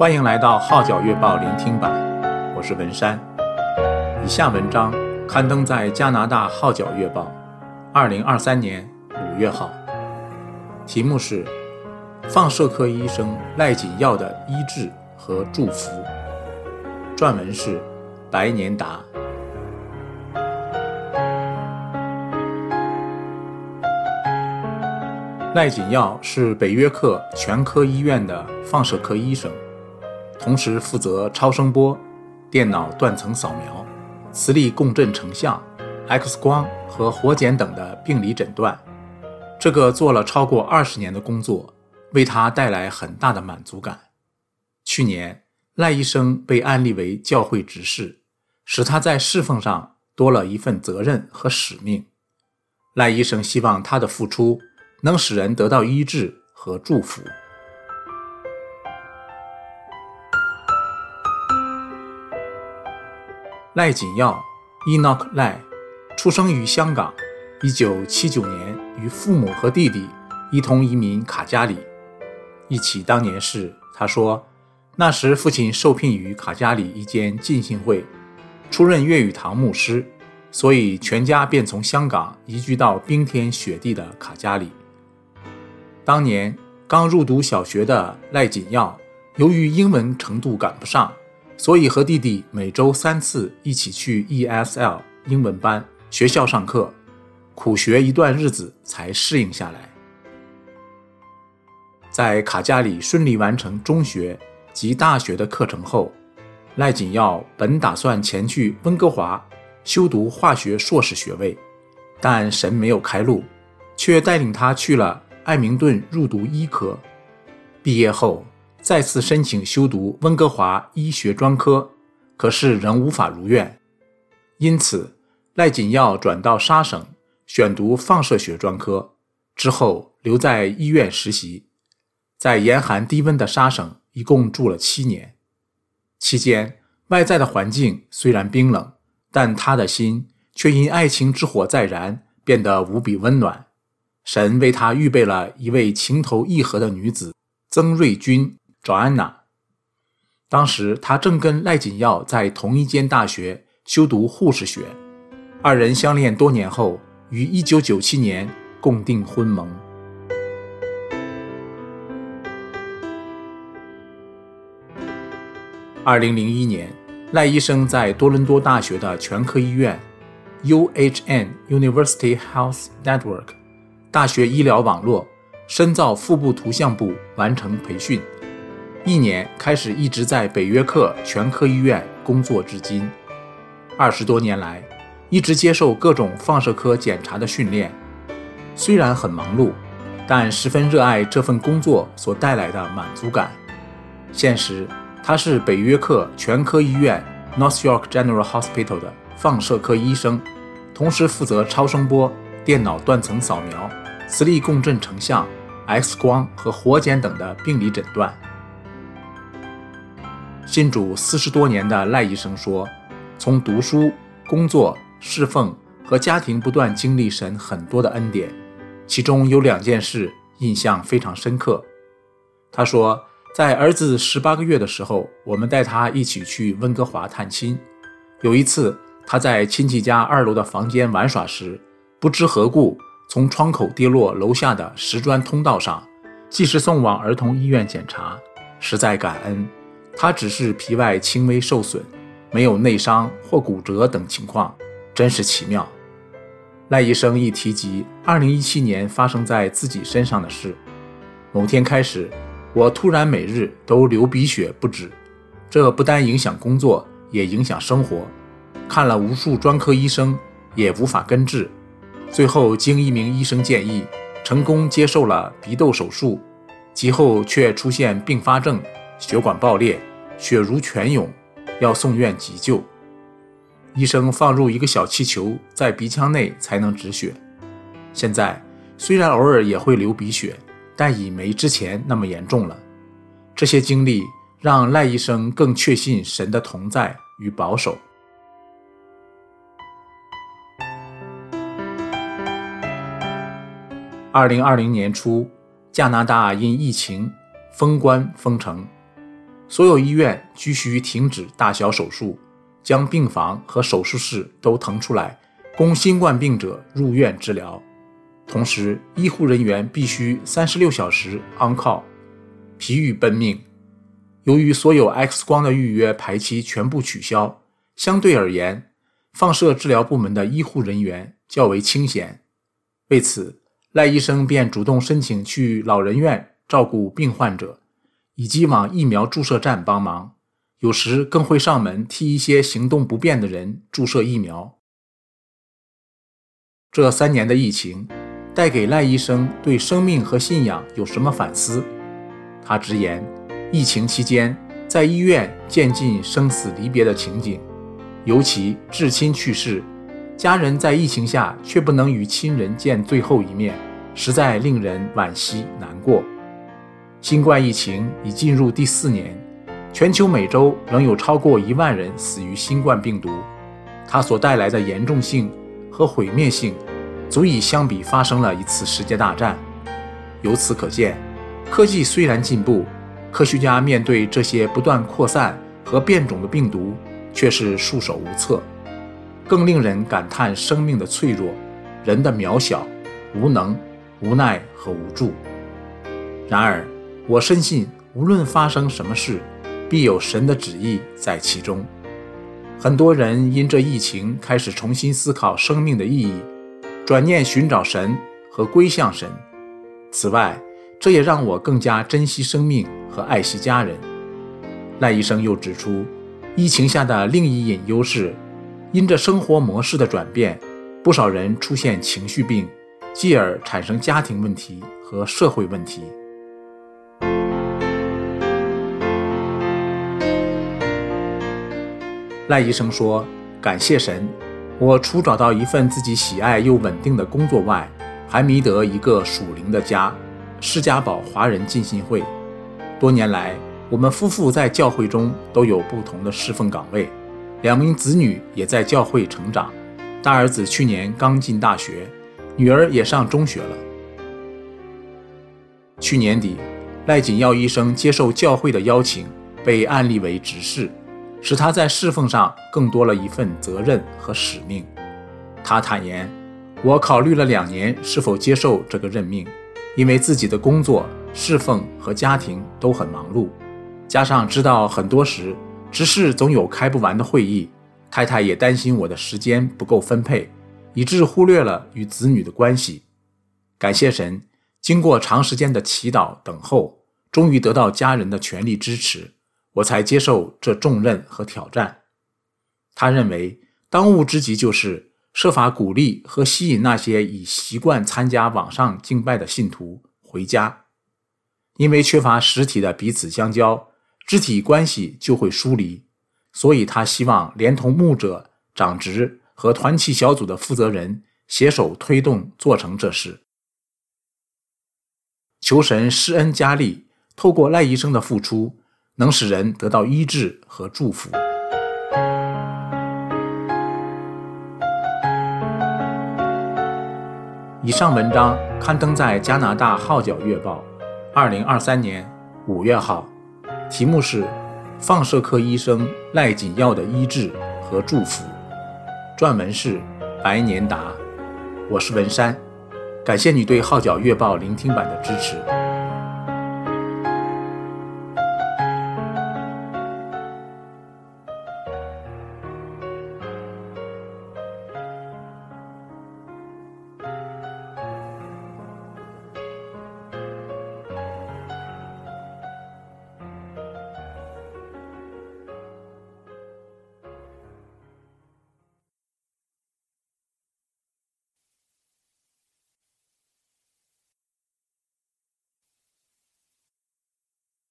欢迎来到《号角月报》聆听版，我是文山。以下文章刊登在加拿大《号角月报》，二零二三年五月号，题目是《放射科医生赖锦耀的医治和祝福》，撰文是白年达。赖锦耀是北约克全科医院的放射科医生，同时负责超声波、电脑断层扫描、磁力共振成像、X 光和活检等的病理诊断。这个做了超过二十年的工作，为他带来很大的满足感。去年，赖医生被安立为教会执事，使他在侍奉上多了一份责任和使命。赖医生希望他的付出，能使人得到医治和祝福。赖锦耀 （Enoch 赖）出生于香港，1979年与父母和弟弟一同移民卡加里。忆起当年事，他说：“那时父亲受聘于卡加里一间浸信会，出任粤语堂牧师，所以全家便从香港移居到冰天雪地的卡加里。”当年刚入读小学的赖锦耀，由于英文程度赶不上，所以和弟弟每周三次一起去 ESL 英文班学校上课，苦学一段日子才适应下来。在卡加里顺利完成中学及大学的课程后，赖锦耀本打算前去温哥华修读化学硕士学位，但神没有开路，却带领他去了。艾明顿入读医科，毕业后再次申请修读温哥华医学专科，可是仍无法如愿。因此，赖锦耀转到沙省选读放射学专科，之后留在医院实习，在严寒低温的沙省一共住了七年。期间，外在的环境虽然冰冷，但他的心却因爱情之火再燃，变得无比温暖。神为他预备了一位情投意合的女子曾瑞君小安娜。当时他正跟赖锦耀在同一间大学修读护士学，二人相恋多年后，于1997年共订婚盟。2001年，赖医生在多伦多大学的全科医院 （UHN University Health Network）。大学医疗网络深造腹部图像部完成培训，一年开始一直在北约克全科医院工作至今。二十多年来，一直接受各种放射科检查的训练。虽然很忙碌，但十分热爱这份工作所带来的满足感。现时，他是北约克全科医院 （North York General Hospital） 的放射科医生，同时负责超声波、电脑断层扫描。磁力共振成像、X 光和活检等的病理诊断。信主四十多年的赖医生说：“从读书、工作、侍奉和家庭不断经历神很多的恩典，其中有两件事印象非常深刻。”他说：“在儿子十八个月的时候，我们带他一起去温哥华探亲。有一次，他在亲戚家二楼的房间玩耍时，不知何故。”从窗口跌落楼下的石砖通道上，及时送往儿童医院检查，实在感恩。他只是皮外轻微受损，没有内伤或骨折等情况，真是奇妙。赖医生一提及2017年发生在自己身上的事，某天开始，我突然每日都流鼻血不止，这不单影响工作，也影响生活。看了无数专科医生，也无法根治。最后，经一名医生建议，成功接受了鼻窦手术，其后却出现并发症，血管爆裂，血如泉涌，要送院急救。医生放入一个小气球在鼻腔内才能止血。现在虽然偶尔也会流鼻血，但已没之前那么严重了。这些经历让赖医生更确信神的同在与保守。二零二零年初，加拿大因疫情封关封城，所有医院均需停止大小手术，将病房和手术室都腾出来，供新冠病者入院治疗。同时，医护人员必须三十六小时 on call，疲于奔命。由于所有 X 光的预约排期全部取消，相对而言，放射治疗部门的医护人员较为清闲。为此，赖医生便主动申请去老人院照顾病患者，以及往疫苗注射站帮忙，有时更会上门替一些行动不便的人注射疫苗。这三年的疫情带给赖医生对生命和信仰有什么反思？他直言，疫情期间在医院见尽生死离别的情景，尤其至亲去世。家人在疫情下却不能与亲人见最后一面，实在令人惋惜难过。新冠疫情已进入第四年，全球每周仍有超过一万人死于新冠病毒，它所带来的严重性和毁灭性，足以相比发生了一次世界大战。由此可见，科技虽然进步，科学家面对这些不断扩散和变种的病毒，却是束手无策。更令人感叹生命的脆弱，人的渺小、无能、无奈和无助。然而，我深信，无论发生什么事，必有神的旨意在其中。很多人因这疫情开始重新思考生命的意义，转念寻找神和归向神。此外，这也让我更加珍惜生命和爱惜家人。赖医生又指出，疫情下的另一隐忧是。因着生活模式的转变，不少人出现情绪病，继而产生家庭问题和社会问题。赖医生说：“感谢神，我除找到一份自己喜爱又稳定的工作外，还觅得一个属灵的家——施家堡华人浸信会。多年来，我们夫妇在教会中都有不同的侍奉岗位。”两名子女也在教会成长，大儿子去年刚进大学，女儿也上中学了。去年底，赖锦耀医生接受教会的邀请，被按立为执事，使他在侍奉上更多了一份责任和使命。他坦言：“我考虑了两年是否接受这个任命，因为自己的工作、侍奉和家庭都很忙碌，加上知道很多时。”执事总有开不完的会议，太太也担心我的时间不够分配，以致忽略了与子女的关系。感谢神，经过长时间的祈祷等候，终于得到家人的全力支持，我才接受这重任和挑战。他认为，当务之急就是设法鼓励和吸引那些已习惯参加网上敬拜的信徒回家，因为缺乏实体的彼此相交。肢体关系就会疏离，所以他希望连同牧者、长执和团契小组的负责人携手推动做成这事。求神施恩加力，透过赖医生的付出，能使人得到医治和祝福。以上文章刊登在加拿大《号角月报》，二零二三年五月号。题目是放射科医生赖锦耀的医治和祝福，撰文是白年达，我是文山，感谢你对号角月报聆听版的支持。